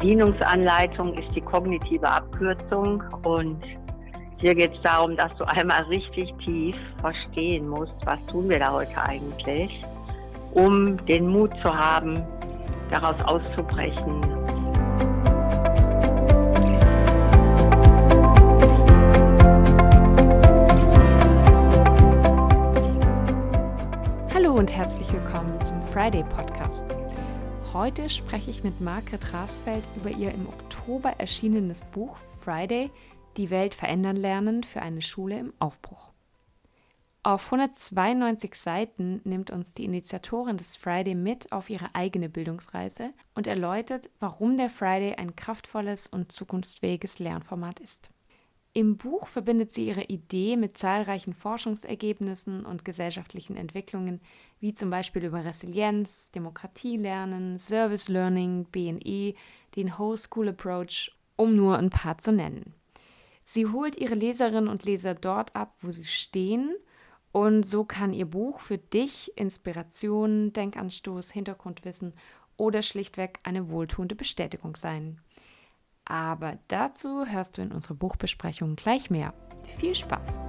Bedienungsanleitung ist die kognitive Abkürzung und hier geht es darum, dass du einmal richtig tief verstehen musst, was tun wir da heute eigentlich, um den Mut zu haben, daraus auszubrechen. Hallo und herzlich willkommen zum Friday Podcast. Heute spreche ich mit Margret Rasfeld über ihr im Oktober erschienenes Buch Friday, die Welt verändern lernen für eine Schule im Aufbruch. Auf 192 Seiten nimmt uns die Initiatorin des Friday mit auf ihre eigene Bildungsreise und erläutert, warum der Friday ein kraftvolles und zukunftsfähiges Lernformat ist. Im Buch verbindet sie ihre Idee mit zahlreichen Forschungsergebnissen und gesellschaftlichen Entwicklungen, wie zum Beispiel über Resilienz, Demokratielernen, Service Learning, BNE, den Whole School Approach, um nur ein paar zu nennen. Sie holt ihre Leserinnen und Leser dort ab, wo sie stehen, und so kann ihr Buch für dich Inspiration, Denkanstoß, Hintergrundwissen oder schlichtweg eine wohltuende Bestätigung sein. Aber dazu hörst du in unserer Buchbesprechung gleich mehr. Viel Spaß!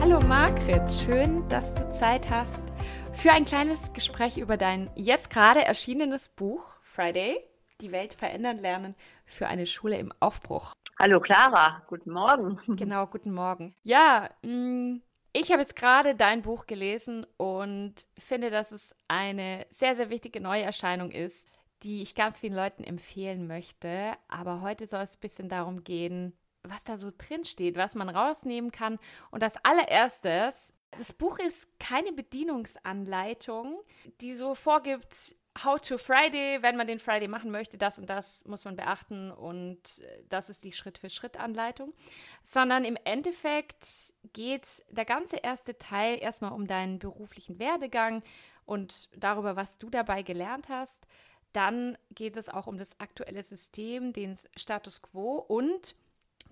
Hallo Margret, schön, dass du Zeit hast für ein kleines Gespräch über dein jetzt gerade erschienenes Buch Friday, die Welt verändern lernen für eine Schule im Aufbruch. Hallo Clara, guten Morgen. Genau, guten Morgen. Ja, mh, mm, ich habe jetzt gerade dein Buch gelesen und finde, dass es eine sehr, sehr wichtige Neuerscheinung ist, die ich ganz vielen Leuten empfehlen möchte. Aber heute soll es ein bisschen darum gehen, was da so drin steht, was man rausnehmen kann. Und als allererstes, das Buch ist keine Bedienungsanleitung, die so vorgibt, How to Friday, wenn man den Friday machen möchte, das und das muss man beachten und äh, das ist die Schritt-für-Schritt-Anleitung, sondern im Endeffekt geht der ganze erste Teil erstmal um deinen beruflichen Werdegang und darüber, was du dabei gelernt hast. Dann geht es auch um das aktuelle System, den Status quo und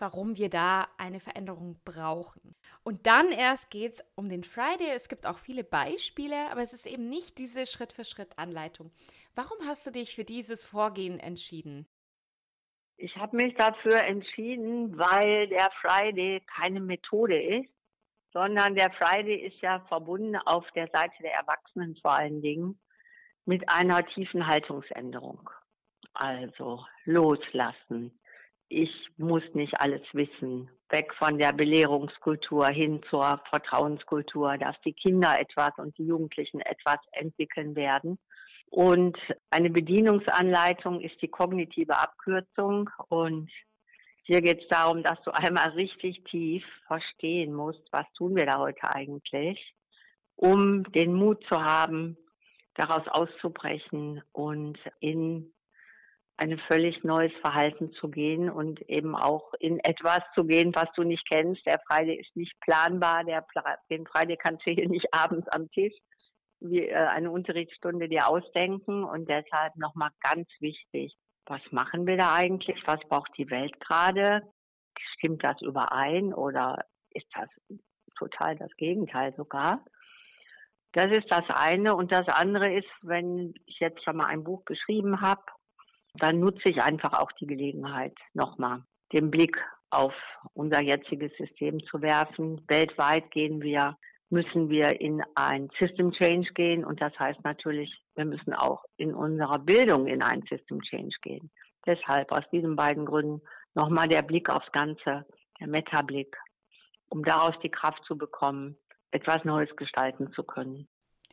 warum wir da eine Veränderung brauchen. Und dann erst geht es um den Friday. Es gibt auch viele Beispiele, aber es ist eben nicht diese Schritt-für-Schritt-Anleitung. Warum hast du dich für dieses Vorgehen entschieden? Ich habe mich dafür entschieden, weil der Friday keine Methode ist, sondern der Friday ist ja verbunden auf der Seite der Erwachsenen vor allen Dingen mit einer tiefen Haltungsänderung. Also loslassen, ich muss nicht alles wissen. Weg von der Belehrungskultur hin zur Vertrauenskultur, dass die Kinder etwas und die Jugendlichen etwas entwickeln werden. Und eine Bedienungsanleitung ist die kognitive Abkürzung. Und hier geht es darum, dass du einmal richtig tief verstehen musst, was tun wir da heute eigentlich, um den Mut zu haben, daraus auszubrechen und in ein völlig neues Verhalten zu gehen und eben auch in etwas zu gehen, was du nicht kennst. Der Friday ist nicht planbar, der, den Friday kannst du hier nicht abends am Tisch wie äh, eine Unterrichtsstunde dir ausdenken und deshalb nochmal ganz wichtig, was machen wir da eigentlich? Was braucht die Welt gerade? Stimmt das überein oder ist das total das Gegenteil sogar? Das ist das eine. Und das andere ist, wenn ich jetzt schon mal ein Buch geschrieben habe, dann nutze ich einfach auch die Gelegenheit, nochmal den Blick auf unser jetziges System zu werfen. Weltweit gehen wir, müssen wir in ein System Change gehen und das heißt natürlich, wir müssen auch in unserer Bildung in ein System Change gehen. Deshalb aus diesen beiden Gründen nochmal der Blick aufs Ganze, der Metablick, um daraus die Kraft zu bekommen, etwas Neues gestalten zu können.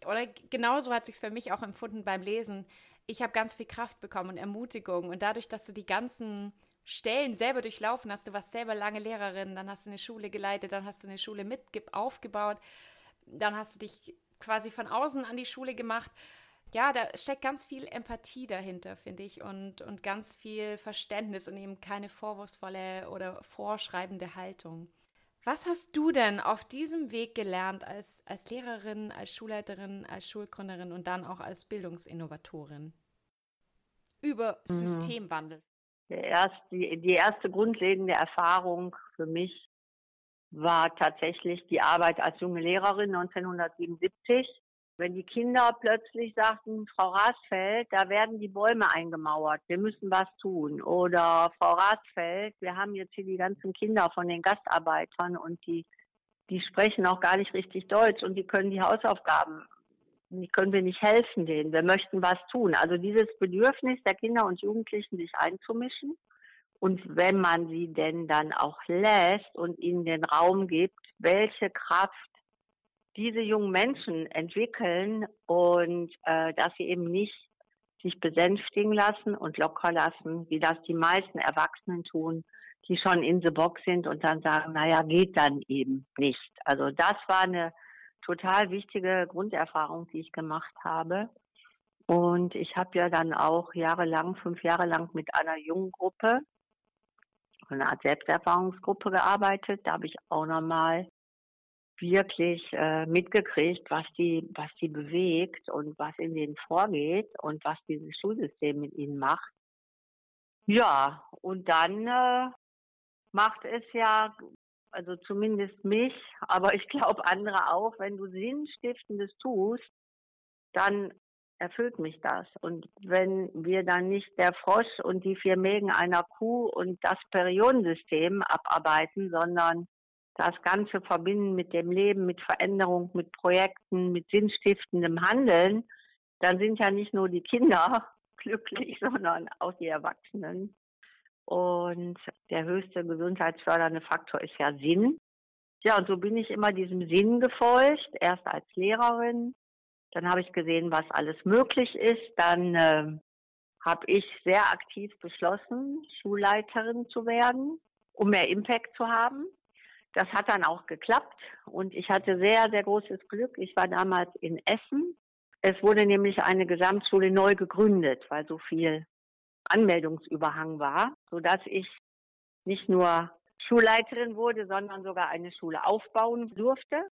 Oder genauso hat sich für mich auch empfunden beim Lesen ich habe ganz viel Kraft bekommen und Ermutigung. Und dadurch, dass du die ganzen Stellen selber durchlaufen hast, du warst selber lange Lehrerin, dann hast du eine Schule geleitet, dann hast du eine Schule mit aufgebaut, dann hast du dich quasi von außen an die Schule gemacht. Ja, da steckt ganz viel Empathie dahinter, finde ich, und, und ganz viel Verständnis und eben keine vorwurfsvolle oder vorschreibende Haltung. Was hast du denn auf diesem Weg gelernt als, als Lehrerin, als Schulleiterin, als Schulgründerin und dann auch als Bildungsinnovatorin über mhm. Systemwandel? Erst, die, die erste grundlegende Erfahrung für mich war tatsächlich die Arbeit als junge Lehrerin 1977. Wenn die Kinder plötzlich sagten, Frau Rasfeld, da werden die Bäume eingemauert, wir müssen was tun. Oder Frau Rasfeld, wir haben jetzt hier die ganzen Kinder von den Gastarbeitern und die, die sprechen auch gar nicht richtig Deutsch und die können die Hausaufgaben, die können wir nicht helfen denen. Wir möchten was tun. Also dieses Bedürfnis der Kinder und Jugendlichen, sich einzumischen. Und wenn man sie denn dann auch lässt und ihnen den Raum gibt, welche Kraft diese jungen Menschen entwickeln und äh, dass sie eben nicht sich besänftigen lassen und locker lassen, wie das die meisten Erwachsenen tun, die schon in the box sind und dann sagen, naja, geht dann eben nicht. Also das war eine total wichtige Grunderfahrung, die ich gemacht habe. Und ich habe ja dann auch jahrelang, fünf Jahre lang mit einer jungen Gruppe, einer Art Selbsterfahrungsgruppe gearbeitet. Da habe ich auch nochmal wirklich äh, mitgekriegt, was die, was die bewegt und was in denen vorgeht und was dieses Schulsystem mit ihnen macht. Ja, und dann äh, macht es ja, also zumindest mich, aber ich glaube andere auch, wenn du Sinnstiftendes tust, dann erfüllt mich das. Und wenn wir dann nicht der Frosch und die vier Mägen einer Kuh und das Periodensystem abarbeiten, sondern das Ganze verbinden mit dem Leben, mit Veränderung, mit Projekten, mit sinnstiftendem Handeln, dann sind ja nicht nur die Kinder glücklich, sondern auch die Erwachsenen. Und der höchste gesundheitsfördernde Faktor ist ja Sinn. Ja, und so bin ich immer diesem Sinn gefolgt, erst als Lehrerin. Dann habe ich gesehen, was alles möglich ist. Dann äh, habe ich sehr aktiv beschlossen, Schulleiterin zu werden, um mehr Impact zu haben. Das hat dann auch geklappt und ich hatte sehr, sehr großes Glück. Ich war damals in Essen. Es wurde nämlich eine Gesamtschule neu gegründet, weil so viel Anmeldungsüberhang war, sodass ich nicht nur Schulleiterin wurde, sondern sogar eine Schule aufbauen durfte.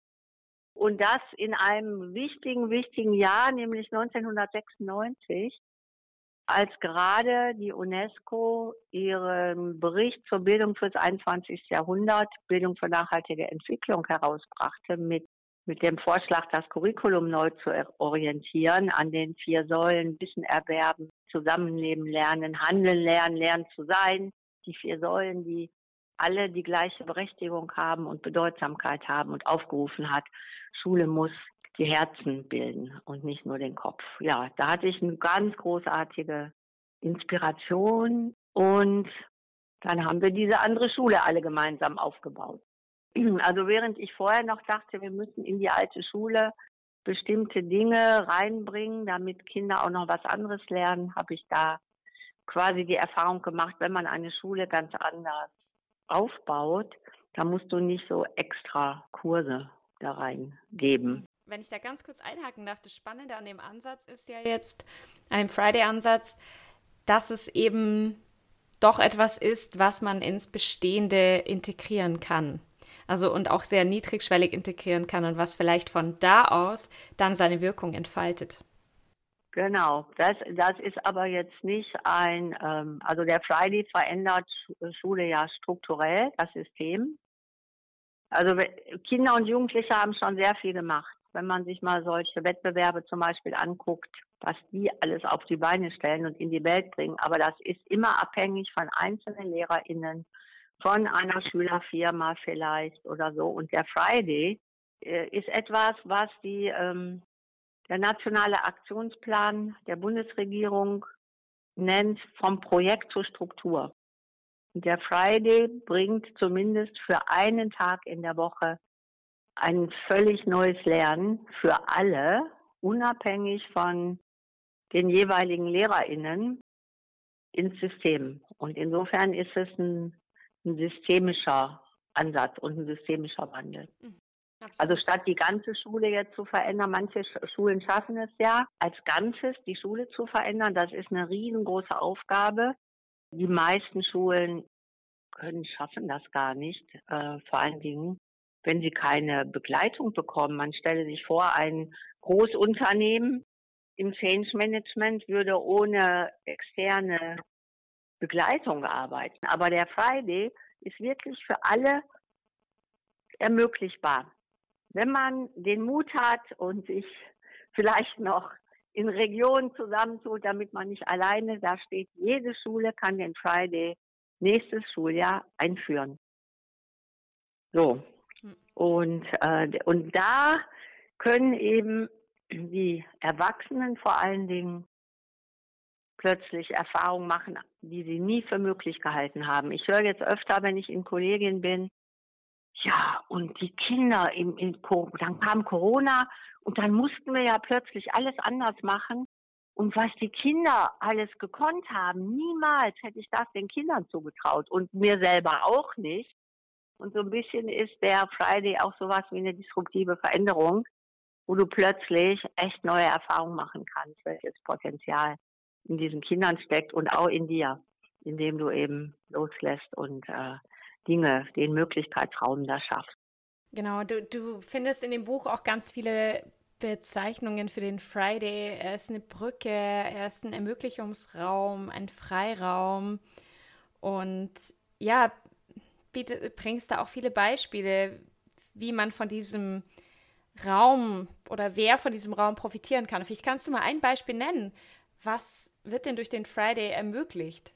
Und das in einem wichtigen, wichtigen Jahr, nämlich 1996 als gerade die UNESCO ihren Bericht zur Bildung fürs 21. Jahrhundert, Bildung für nachhaltige Entwicklung herausbrachte mit, mit dem Vorschlag, das Curriculum neu zu orientieren an den vier Säulen Wissen erwerben, Zusammenleben lernen, handeln lernen, lernen zu sein. Die vier Säulen, die alle die gleiche Berechtigung haben und Bedeutsamkeit haben und aufgerufen hat, Schule muss die Herzen bilden und nicht nur den Kopf. Ja, da hatte ich eine ganz großartige Inspiration und dann haben wir diese andere Schule alle gemeinsam aufgebaut. Also während ich vorher noch dachte, wir müssen in die alte Schule bestimmte Dinge reinbringen, damit Kinder auch noch was anderes lernen, habe ich da quasi die Erfahrung gemacht, wenn man eine Schule ganz anders aufbaut, dann musst du nicht so extra Kurse da reingeben wenn ich da ganz kurz einhaken darf, das Spannende an dem Ansatz ist ja jetzt, an dem Friday-Ansatz, dass es eben doch etwas ist, was man ins Bestehende integrieren kann. Also und auch sehr niedrigschwellig integrieren kann und was vielleicht von da aus dann seine Wirkung entfaltet. Genau, das, das ist aber jetzt nicht ein, ähm, also der Friday verändert Schule ja strukturell, das System. Also Kinder und Jugendliche haben schon sehr viel gemacht wenn man sich mal solche Wettbewerbe zum Beispiel anguckt, was die alles auf die Beine stellen und in die Welt bringen. Aber das ist immer abhängig von einzelnen LehrerInnen, von einer Schülerfirma vielleicht oder so. Und der Friday äh, ist etwas, was die, ähm, der nationale Aktionsplan der Bundesregierung nennt vom Projekt zur Struktur. Und der Friday bringt zumindest für einen Tag in der Woche ein völlig neues Lernen für alle, unabhängig von den jeweiligen LehrerInnen ins System. Und insofern ist es ein, ein systemischer Ansatz und ein systemischer Wandel. Mhm. Also statt die ganze Schule jetzt zu verändern, manche Schulen schaffen es ja, als Ganzes die Schule zu verändern, das ist eine riesengroße Aufgabe. Die meisten Schulen können schaffen das gar nicht, äh, vor allen Dingen, wenn sie keine Begleitung bekommen. Man stelle sich vor, ein Großunternehmen im Change Management würde ohne externe Begleitung arbeiten. Aber der Friday ist wirklich für alle ermöglichbar. Wenn man den Mut hat und sich vielleicht noch in Regionen zusammentut, damit man nicht alleine da steht. Jede Schule kann den Friday nächstes Schuljahr einführen. So. Und, äh, und da können eben die Erwachsenen vor allen Dingen plötzlich Erfahrungen machen, die sie nie für möglich gehalten haben. Ich höre jetzt öfter, wenn ich in Kollegien bin, ja, und die Kinder, im, in, dann kam Corona und dann mussten wir ja plötzlich alles anders machen. Und was die Kinder alles gekonnt haben, niemals hätte ich das den Kindern zugetraut und mir selber auch nicht. Und so ein bisschen ist der Friday auch sowas wie eine disruptive Veränderung, wo du plötzlich echt neue Erfahrungen machen kannst, welches Potenzial in diesen Kindern steckt und auch in dir, indem du eben loslässt und äh, Dinge, den Möglichkeitsraum da schaffst. Genau, du, du findest in dem Buch auch ganz viele Bezeichnungen für den Friday. Er ist eine Brücke, er ist ein Ermöglichungsraum, ein Freiraum. Und ja, biete, bringst da auch viele Beispiele, wie man von diesem Raum oder wer von diesem Raum profitieren kann. Vielleicht kannst du mal ein Beispiel nennen. Was wird denn durch den Friday ermöglicht?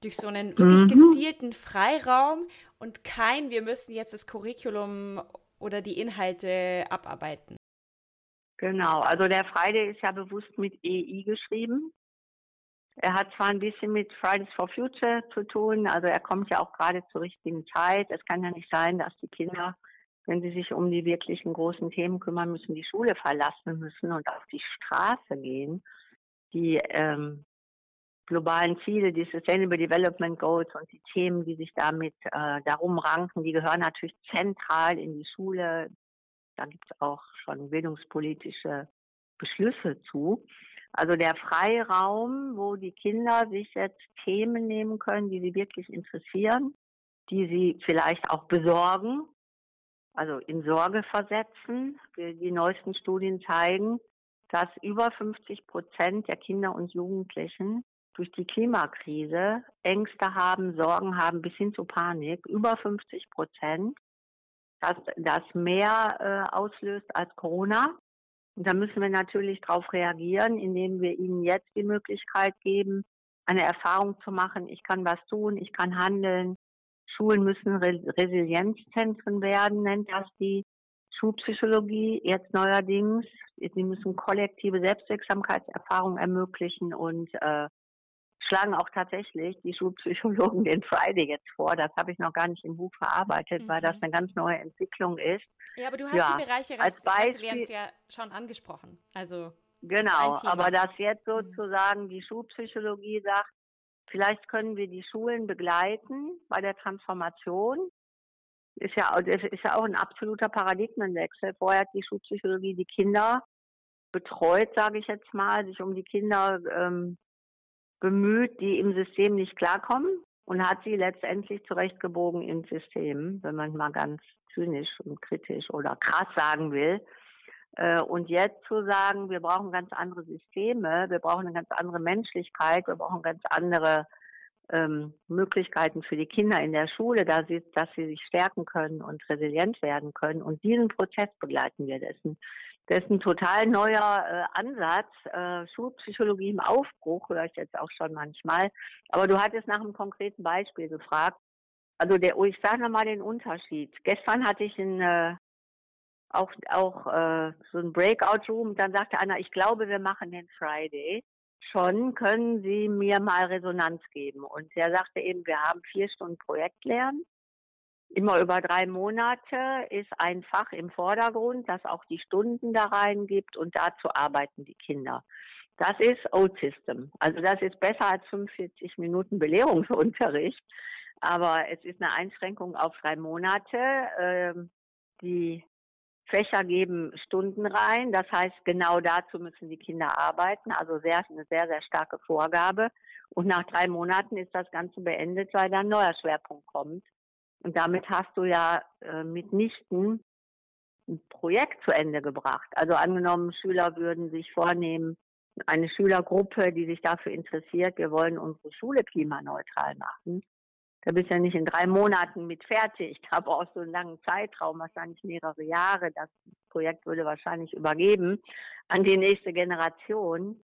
Durch so einen wirklich mhm. gezielten Freiraum und kein, wir müssen jetzt das Curriculum oder die Inhalte abarbeiten. Genau, also der Friday ist ja bewusst mit EI geschrieben. Er hat zwar ein bisschen mit Fridays for Future zu tun, also er kommt ja auch gerade zur richtigen Zeit. Es kann ja nicht sein, dass die Kinder, wenn sie sich um die wirklichen großen Themen kümmern müssen, die Schule verlassen müssen und auf die Straße gehen. Die ähm, globalen Ziele, die Sustainable Development Goals und die Themen, die sich damit äh, darum ranken, die gehören natürlich zentral in die Schule. Da gibt es auch schon bildungspolitische Beschlüsse zu. Also der Freiraum, wo die Kinder sich jetzt Themen nehmen können, die sie wirklich interessieren, die sie vielleicht auch besorgen, also in Sorge versetzen. Die neuesten Studien zeigen, dass über 50 Prozent der Kinder und Jugendlichen durch die Klimakrise Ängste haben, Sorgen haben bis hin zu Panik. Über 50 Prozent dass das mehr äh, auslöst als Corona. Und da müssen wir natürlich darauf reagieren, indem wir ihnen jetzt die Möglichkeit geben, eine Erfahrung zu machen. Ich kann was tun, ich kann handeln. Schulen müssen Re Resilienzzentren werden, nennt das die Schulpsychologie jetzt neuerdings. Sie müssen kollektive Selbstwirksamkeitserfahrungen ermöglichen und äh, schlagen auch tatsächlich die Schulpsychologen den Friday jetzt vor. Das habe ich noch gar nicht im Buch verarbeitet, mhm. weil das mhm. eine ganz neue Entwicklung ist. Ja, aber du hast ja, die Bereiche als Beispiel ja schon angesprochen. Also genau, aber dass jetzt mhm. sozusagen die Schulpsychologie sagt, vielleicht können wir die Schulen begleiten bei der Transformation. Ist ja, ist ja auch ein absoluter Paradigmenwechsel. Vorher hat die Schulpsychologie die Kinder betreut, sage ich jetzt mal, sich um die Kinder ähm, bemüht, die im System nicht klarkommen und hat sie letztendlich zurechtgebogen ins System, wenn man mal ganz zynisch und kritisch oder krass sagen will. Äh, und jetzt zu sagen, wir brauchen ganz andere Systeme, wir brauchen eine ganz andere Menschlichkeit, wir brauchen ganz andere ähm, Möglichkeiten für die Kinder in der Schule, dass sie, dass sie sich stärken können und resilient werden können. Und diesen Prozess begleiten wir dessen. Das ist ein total neuer äh, Ansatz. Äh, Schulpsychologie im Aufbruch, höre ich jetzt auch schon manchmal. Aber du hattest nach einem konkreten Beispiel gefragt. Also der, oh, ich sage nochmal den Unterschied. Gestern hatte ich ein, äh, auch, auch äh, so ein Breakout-Room. Dann sagte einer, ich glaube, wir machen den Friday. Schon können Sie mir mal Resonanz geben. Und der sagte eben, wir haben vier Stunden Projektlernen immer über drei Monate ist ein Fach im Vordergrund, das auch die Stunden da reingibt und dazu arbeiten die Kinder. Das ist Old System. Also das ist besser als 45 Minuten Belehrungsunterricht. Aber es ist eine Einschränkung auf drei Monate. Ähm, die Fächer geben Stunden rein. Das heißt, genau dazu müssen die Kinder arbeiten. Also sehr, eine sehr, sehr starke Vorgabe. Und nach drei Monaten ist das Ganze beendet, weil dann ein neuer Schwerpunkt kommt. Und damit hast du ja äh, mitnichten ein Projekt zu Ende gebracht. Also angenommen, Schüler würden sich vornehmen, eine Schülergruppe, die sich dafür interessiert, wir wollen unsere Schule klimaneutral machen, da bist du ja nicht in drei Monaten mit fertig. Da brauchst du einen langen Zeitraum, wahrscheinlich mehrere Jahre. Das Projekt würde wahrscheinlich übergeben an die nächste Generation.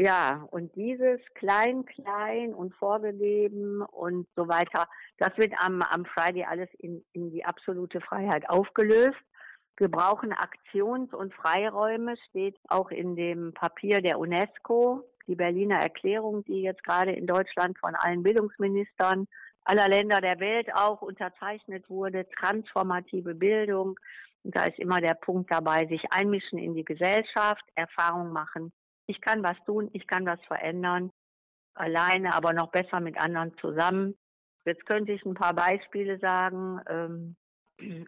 Ja, und dieses klein, klein und vorgegeben und so weiter, das wird am, am Friday alles in, in die absolute Freiheit aufgelöst. Wir brauchen Aktions- und Freiräume, steht auch in dem Papier der UNESCO, die Berliner Erklärung, die jetzt gerade in Deutschland von allen Bildungsministern aller Länder der Welt auch unterzeichnet wurde, transformative Bildung. Und da ist immer der Punkt dabei, sich einmischen in die Gesellschaft, Erfahrung machen. Ich kann was tun, ich kann was verändern, alleine, aber noch besser mit anderen zusammen. Jetzt könnte ich ein paar Beispiele sagen. Ähm,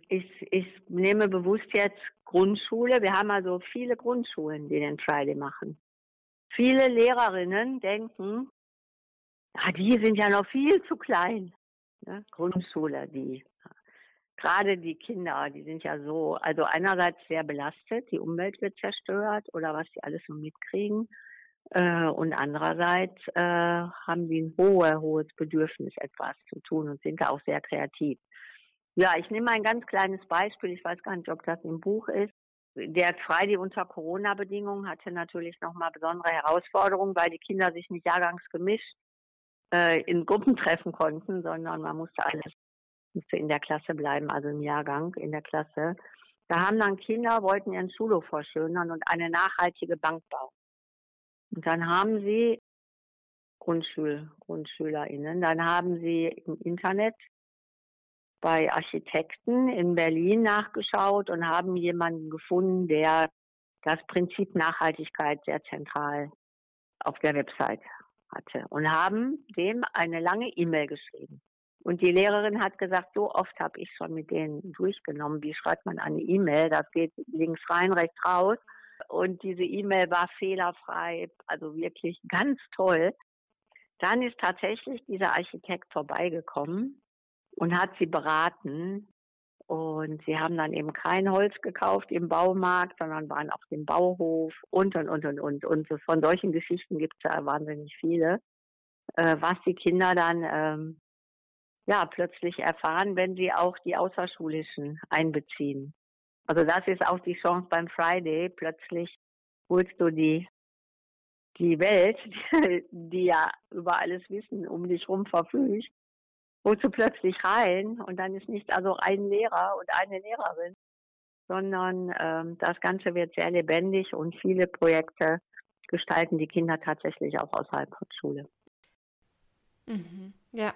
ich, ich nehme bewusst jetzt Grundschule. Wir haben also viele Grundschulen, die den Friday machen. Viele Lehrerinnen denken, ja, die sind ja noch viel zu klein. Ne? Grundschule, die gerade die Kinder, die sind ja so, also einerseits sehr belastet, die Umwelt wird zerstört oder was die alles so mitkriegen. Äh, und andererseits äh, haben die ein hohes, hohes Bedürfnis, etwas zu tun und sind da auch sehr kreativ. Ja, ich nehme ein ganz kleines Beispiel. Ich weiß gar nicht, ob das im Buch ist. Der Friday unter Corona-Bedingungen hatte natürlich nochmal besondere Herausforderungen, weil die Kinder sich nicht jahrgangsgemischt äh, in Gruppen treffen konnten, sondern man musste alles musste in der Klasse bleiben, also im Jahrgang in der Klasse. Da haben dann Kinder, wollten ihren Schulhof verschönern und eine nachhaltige Bank bauen. Und dann haben sie Grundschul, GrundschülerInnen, dann haben sie im Internet bei Architekten in Berlin nachgeschaut und haben jemanden gefunden, der das Prinzip Nachhaltigkeit sehr zentral auf der Website hatte und haben dem eine lange E-Mail geschrieben. Und die Lehrerin hat gesagt, so oft habe ich schon mit denen durchgenommen, wie schreibt man eine E-Mail, das geht links rein, rechts raus. Und diese E-Mail war fehlerfrei, also wirklich ganz toll. Dann ist tatsächlich dieser Architekt vorbeigekommen und hat sie beraten. Und sie haben dann eben kein Holz gekauft im Baumarkt, sondern waren auf dem Bauhof und, und, und, und, und. Und von solchen Geschichten gibt es ja wahnsinnig viele, äh, was die Kinder dann ähm, ja plötzlich erfahren, wenn sie auch die Außerschulischen einbeziehen. Also das ist auch die Chance beim Friday. Plötzlich holst du die die Welt, die ja über alles Wissen um dich rum verfügt, holst du plötzlich rein und dann ist nicht also ein Lehrer und eine Lehrerin, sondern ähm, das Ganze wird sehr lebendig und viele Projekte gestalten die Kinder tatsächlich auch außerhalb von Schule. Mhm. Ja.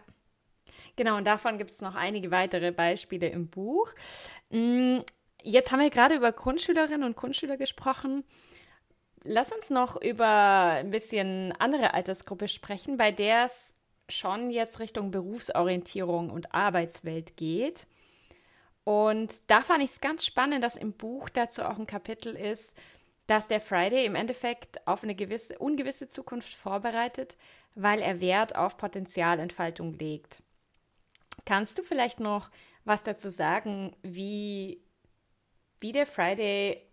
Genau, und davon gibt es noch einige weitere Beispiele im Buch. Mm, jetzt haben wir gerade über Grundschülerinnen und Grundschüler gesprochen. Lass uns noch über ein bisschen andere Altersgruppe sprechen, bei der es schon jetzt Richtung Berufsorientierung und Arbeitswelt geht. Und da fand ich es ganz spannend, dass im Buch dazu auch ein Kapitel ist, dass der Friday im Endeffekt auf eine gewisse, ungewisse Zukunft vorbereitet, weil er Wert auf Potenzialentfaltung legt. Kannst du vielleicht noch was dazu sagen, wie, wie der Friday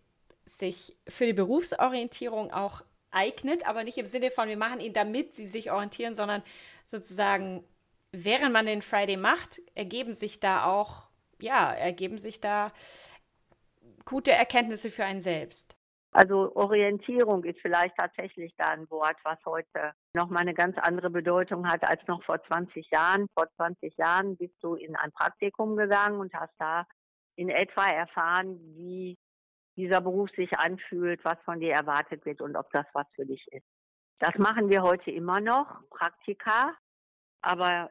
sich für die Berufsorientierung auch eignet, aber nicht im Sinne von, wir machen ihn, damit sie sich orientieren, sondern sozusagen, während man den Friday macht, ergeben sich da auch, ja, ergeben sich da gute Erkenntnisse für einen selbst. Also Orientierung ist vielleicht tatsächlich da ein Wort, was heute nochmal eine ganz andere Bedeutung hat als noch vor 20 Jahren. Vor 20 Jahren bist du in ein Praktikum gegangen und hast da in etwa erfahren, wie dieser Beruf sich anfühlt, was von dir erwartet wird und ob das was für dich ist. Das machen wir heute immer noch, Praktika. Aber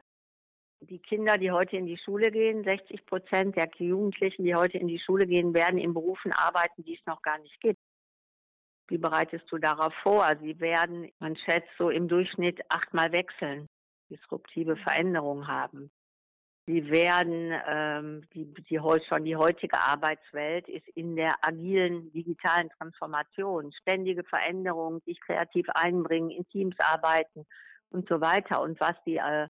die Kinder, die heute in die Schule gehen, 60 Prozent der Jugendlichen, die heute in die Schule gehen, werden in Berufen arbeiten, die es noch gar nicht gibt. Wie bereitest du darauf vor? Sie werden, man schätzt, so im Durchschnitt achtmal wechseln, disruptive Veränderungen haben. Sie werden, ähm, die, die, schon die heutige Arbeitswelt ist in der agilen digitalen Transformation, ständige Veränderungen, sich kreativ einbringen, in Teams arbeiten und so weiter. Und was die, äh,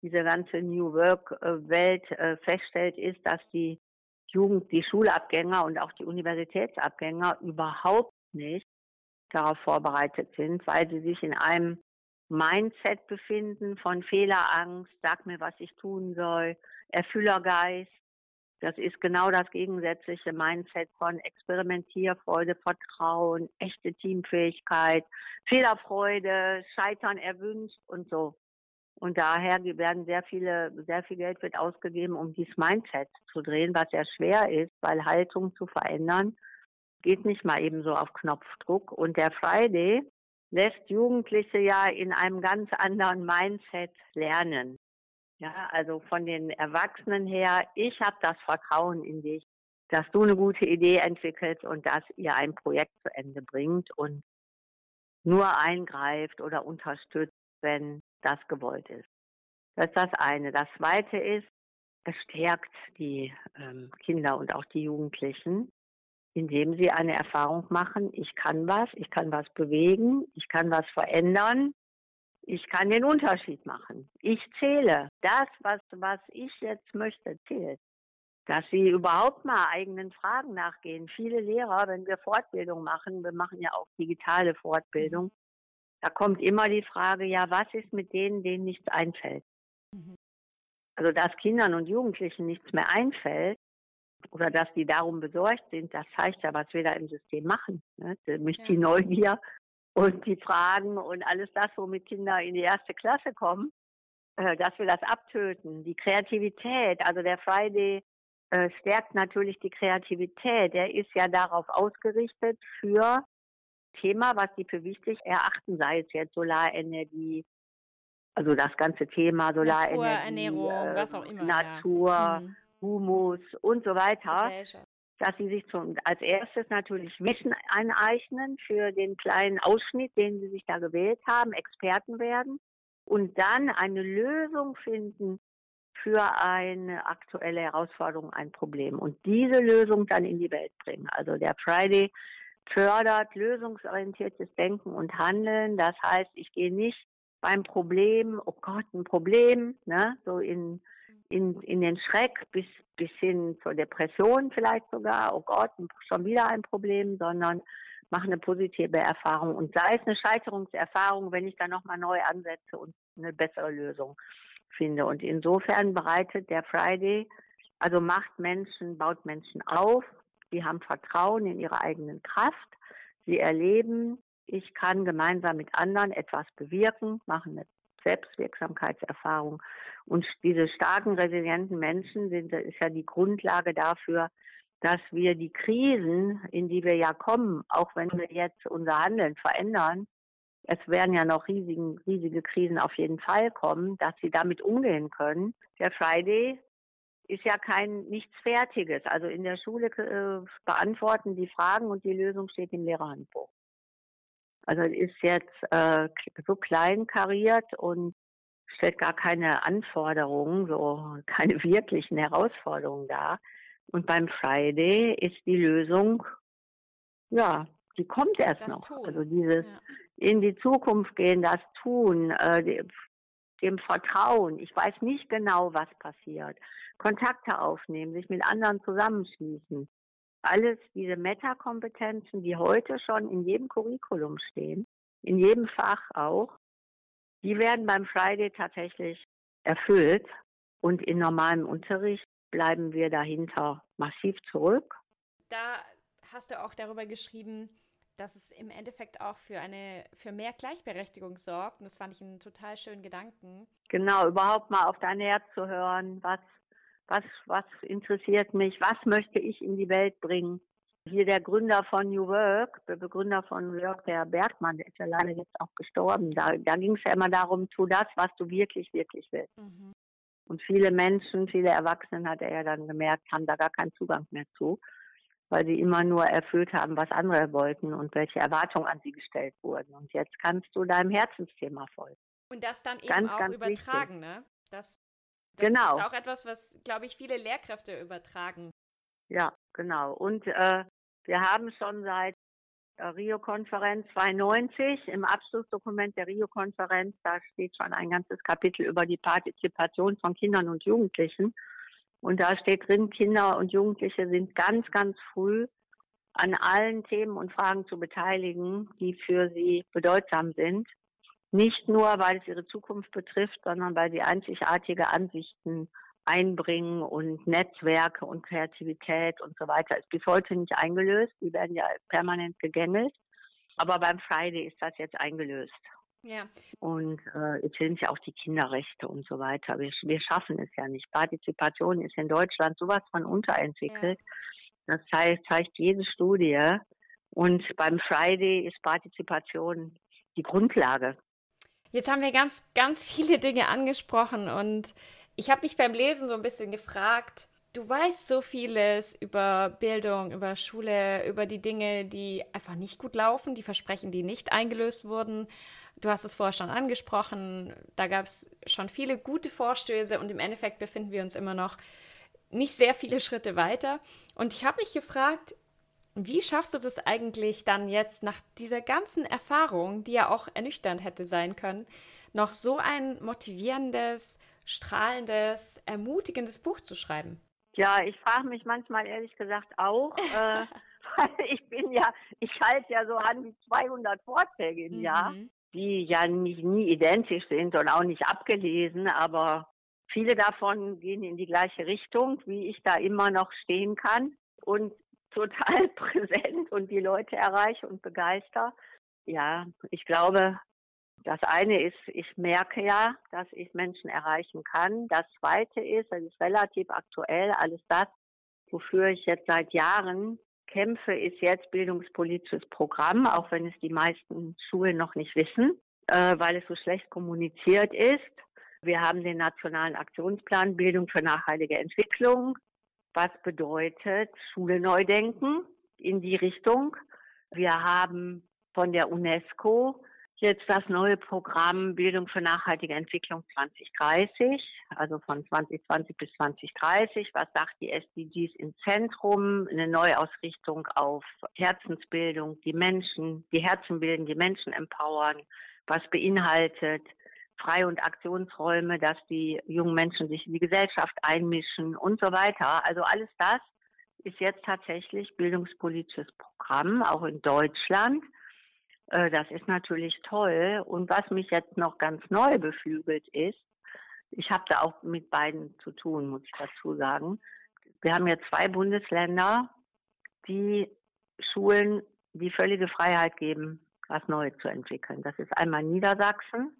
diese ganze New Work-Welt äh, feststellt, ist, dass die Jugend, die Schulabgänger und auch die Universitätsabgänger überhaupt nicht darauf vorbereitet sind, weil sie sich in einem Mindset befinden von Fehlerangst, sag mir, was ich tun soll, Erfüllergeist. Das ist genau das gegensätzliche Mindset von Experimentierfreude, Vertrauen, echte Teamfähigkeit, Fehlerfreude, Scheitern erwünscht und so. Und daher werden sehr viele, sehr viel Geld wird ausgegeben, um dieses Mindset zu drehen, was sehr schwer ist, weil Haltung zu verändern geht nicht mal eben so auf Knopfdruck. Und der Friday lässt Jugendliche ja in einem ganz anderen Mindset lernen. Ja, also von den Erwachsenen her, ich habe das Vertrauen in dich, dass du eine gute Idee entwickelst und dass ihr ein Projekt zu Ende bringt und nur eingreift oder unterstützt, wenn das gewollt ist. Das ist das eine. Das zweite ist, es stärkt die ähm, Kinder und auch die Jugendlichen, indem sie eine Erfahrung machen, ich kann was, ich kann was bewegen, ich kann was verändern, ich kann den Unterschied machen. Ich zähle. Das, was, was ich jetzt möchte, zählt. Dass sie überhaupt mal eigenen Fragen nachgehen. Viele Lehrer, wenn wir Fortbildung machen, wir machen ja auch digitale Fortbildung, da kommt immer die Frage, ja, was ist mit denen, denen nichts einfällt? Mhm. Also, dass Kindern und Jugendlichen nichts mehr einfällt oder dass die darum besorgt sind, das zeigt ja, was wir da im System machen. Ne? Nämlich ja. die Neugier und die Fragen und alles das, womit Kinder in die erste Klasse kommen, äh, dass wir das abtöten. Die Kreativität, also der Friday äh, stärkt natürlich die Kreativität. Der ist ja darauf ausgerichtet für Thema, was sie für wichtig erachten, sei es jetzt Solarenergie, also das ganze Thema Solarenergie, Natur, Ernährung, äh, was auch immer, Natur, ja. mhm. Humus und so weiter, dass sie sich zum, als erstes natürlich Wissen aneignen für den kleinen Ausschnitt, den sie sich da gewählt haben, Experten werden und dann eine Lösung finden für eine aktuelle Herausforderung, ein Problem und diese Lösung dann in die Welt bringen. Also der Friday fördert lösungsorientiertes Denken und Handeln. Das heißt, ich gehe nicht beim Problem, oh Gott, ein Problem, ne, so in, in, in den Schreck bis, bis hin zur Depression vielleicht sogar, oh Gott, schon wieder ein Problem, sondern mache eine positive Erfahrung und sei es eine Scheiterungserfahrung, wenn ich dann nochmal neu ansetze und eine bessere Lösung finde. Und insofern bereitet der Friday, also macht Menschen, baut Menschen auf, Sie haben Vertrauen in ihre eigenen Kraft. Sie erleben, ich kann gemeinsam mit anderen etwas bewirken, machen eine Selbstwirksamkeitserfahrung. Und diese starken, resilienten Menschen sind, ist ja die Grundlage dafür, dass wir die Krisen, in die wir ja kommen, auch wenn wir jetzt unser Handeln verändern, es werden ja noch riesigen, riesige Krisen auf jeden Fall kommen, dass sie damit umgehen können. Der Friday ist ja kein nichts Fertiges. Also in der Schule äh, beantworten die Fragen und die Lösung steht im Lehrerhandbuch. Also ist jetzt äh, so klein kariert und stellt gar keine Anforderungen, so keine wirklichen Herausforderungen dar. Und beim Friday ist die Lösung, ja, die kommt erst das noch. Tun. Also dieses ja. in die Zukunft gehen, das tun, äh, dem Vertrauen. Ich weiß nicht genau, was passiert. Kontakte aufnehmen, sich mit anderen zusammenschließen. Alles diese Metakompetenzen, die heute schon in jedem Curriculum stehen, in jedem Fach auch, die werden beim Friday tatsächlich erfüllt und in normalem Unterricht bleiben wir dahinter massiv zurück. Da hast du auch darüber geschrieben, dass es im Endeffekt auch für eine für mehr Gleichberechtigung sorgt. Und das fand ich einen total schönen Gedanken. Genau, überhaupt mal auf dein Herz zu hören, was was, was interessiert mich, was möchte ich in die Welt bringen. Hier der Gründer von New Work, der Begründer von New Work, der Bergmann, der ist ja leider jetzt auch gestorben. Da, da ging es ja immer darum, tu das, was du wirklich, wirklich willst. Mhm. Und viele Menschen, viele Erwachsenen, hat er ja dann gemerkt, haben da gar keinen Zugang mehr zu, weil sie immer nur erfüllt haben, was andere wollten und welche Erwartungen an sie gestellt wurden. Und jetzt kannst du deinem Herzensthema folgen. Und das dann eben ganz, auch ganz übertragen, wichtig. ne? Das das genau. ist auch etwas, was, glaube ich, viele Lehrkräfte übertragen. Ja, genau. Und äh, wir haben schon seit der Rio-Konferenz 92 im Abschlussdokument der Rio-Konferenz, da steht schon ein ganzes Kapitel über die Partizipation von Kindern und Jugendlichen. Und da steht drin, Kinder und Jugendliche sind ganz, ganz früh an allen Themen und Fragen zu beteiligen, die für sie bedeutsam sind. Nicht nur, weil es ihre Zukunft betrifft, sondern weil sie einzigartige Ansichten einbringen und Netzwerke und Kreativität und so weiter ist bis heute nicht eingelöst. Die werden ja permanent gegängelt. Aber beim Friday ist das jetzt eingelöst. Ja. Und äh, jetzt sind ja auch die Kinderrechte und so weiter. Wir, wir schaffen es ja nicht. Partizipation ist in Deutschland sowas von unterentwickelt. Ja. Das zeigt, zeigt jede Studie. Und beim Friday ist Partizipation die Grundlage. Jetzt haben wir ganz, ganz viele Dinge angesprochen und ich habe mich beim Lesen so ein bisschen gefragt, du weißt so vieles über Bildung, über Schule, über die Dinge, die einfach nicht gut laufen, die Versprechen, die nicht eingelöst wurden. Du hast es vorher schon angesprochen, da gab es schon viele gute Vorstöße und im Endeffekt befinden wir uns immer noch nicht sehr viele Schritte weiter. Und ich habe mich gefragt, wie schaffst du das eigentlich dann jetzt nach dieser ganzen Erfahrung, die ja auch ernüchternd hätte sein können, noch so ein motivierendes, strahlendes, ermutigendes Buch zu schreiben? Ja, ich frage mich manchmal ehrlich gesagt auch, äh, weil ich bin ja, ich halte ja so an die 200 Vorträge im mhm. Jahr, die ja nicht, nie identisch sind und auch nicht abgelesen, aber viele davon gehen in die gleiche Richtung, wie ich da immer noch stehen kann. Und total präsent und die Leute erreiche und begeister. Ja, ich glaube, das eine ist, ich merke ja, dass ich Menschen erreichen kann. Das zweite ist, das ist relativ aktuell, alles das, wofür ich jetzt seit Jahren kämpfe, ist jetzt bildungspolitisches Programm, auch wenn es die meisten Schulen noch nicht wissen, äh, weil es so schlecht kommuniziert ist. Wir haben den nationalen Aktionsplan Bildung für nachhaltige Entwicklung was bedeutet Schule neu denken in die Richtung. Wir haben von der UNESCO jetzt das neue Programm Bildung für nachhaltige Entwicklung 2030, also von 2020 bis 2030. Was sagt die SDGs im Zentrum? Eine Neuausrichtung auf Herzensbildung, die Menschen, die Herzen bilden, die Menschen empowern. Was beinhaltet Frei- und Aktionsräume, dass die jungen Menschen sich in die Gesellschaft einmischen und so weiter. Also alles das ist jetzt tatsächlich bildungspolitisches Programm, auch in Deutschland. Äh, das ist natürlich toll. Und was mich jetzt noch ganz neu beflügelt ist, ich habe da auch mit beiden zu tun, muss ich dazu sagen. Wir haben jetzt zwei Bundesländer, die Schulen die völlige Freiheit geben, was Neues zu entwickeln. Das ist einmal Niedersachsen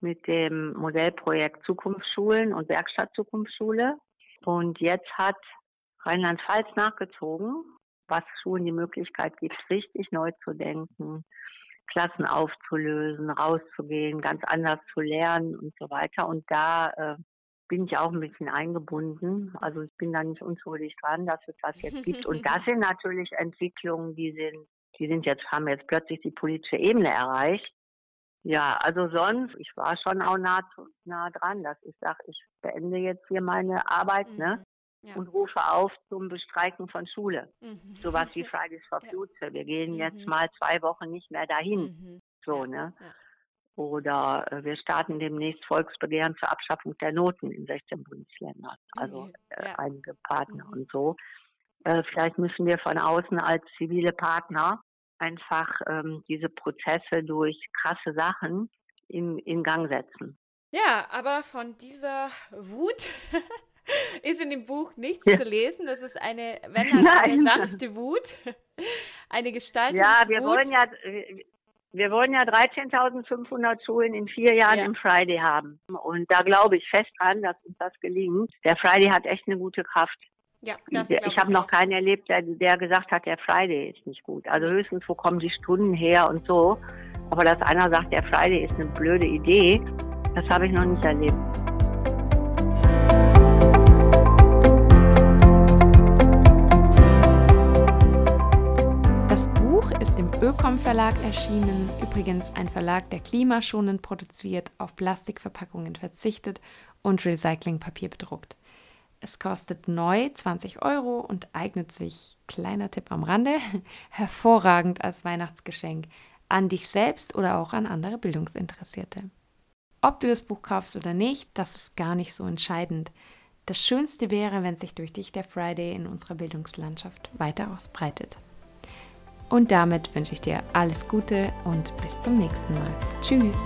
mit dem Modellprojekt Zukunftsschulen und Werkstatt Zukunftsschule. Und jetzt hat Rheinland-Pfalz nachgezogen, was Schulen die Möglichkeit gibt, richtig neu zu denken, Klassen aufzulösen, rauszugehen, ganz anders zu lernen und so weiter. Und da äh, bin ich auch ein bisschen eingebunden. Also ich bin da nicht unschuldig dran, dass es das jetzt gibt. Und das sind natürlich Entwicklungen, die sind, die sind jetzt, haben jetzt plötzlich die politische Ebene erreicht. Ja, also sonst, ich war schon auch nah, nah dran, dass ich sage, ich beende jetzt hier meine Arbeit, ne, mhm. ne? Ja. Und rufe auf zum Bestreiken von Schule. Mhm. Sowas wie Fridays for Future. Wir gehen mhm. jetzt mal zwei Wochen nicht mehr dahin. Mhm. So, ja. ne? Ja. Oder äh, wir starten demnächst Volksbegehren zur Abschaffung der Noten in 16 Bundesländern. Also mhm. äh, einige Partner mhm. und so. Äh, vielleicht müssen wir von außen als zivile Partner einfach ähm, diese Prozesse durch krasse Sachen in, in Gang setzen. Ja, aber von dieser Wut ist in dem Buch nichts ja. zu lesen. Das ist eine, wenn dann eine sanfte Wut, eine Gestaltung. Ja, wir wollen ja, wir wollen ja 13.500 Schulen in vier Jahren ja. im Friday haben. Und da glaube ich fest dran, dass uns das gelingt. Der Friday hat echt eine gute Kraft. Ja, das ich habe noch keinen erlebt, der, der gesagt hat, der Friday ist nicht gut. Also höchstens, wo kommen die Stunden her und so. Aber dass einer sagt, der Friday ist eine blöde Idee, das habe ich noch nicht erlebt. Das Buch ist im Ökom Verlag erschienen, übrigens ein Verlag, der klimaschonend produziert, auf Plastikverpackungen verzichtet und Recyclingpapier bedruckt. Es kostet neu 20 Euro und eignet sich, kleiner Tipp am Rande, hervorragend als Weihnachtsgeschenk an dich selbst oder auch an andere Bildungsinteressierte. Ob du das Buch kaufst oder nicht, das ist gar nicht so entscheidend. Das Schönste wäre, wenn sich durch dich der Friday in unserer Bildungslandschaft weiter ausbreitet. Und damit wünsche ich dir alles Gute und bis zum nächsten Mal. Tschüss!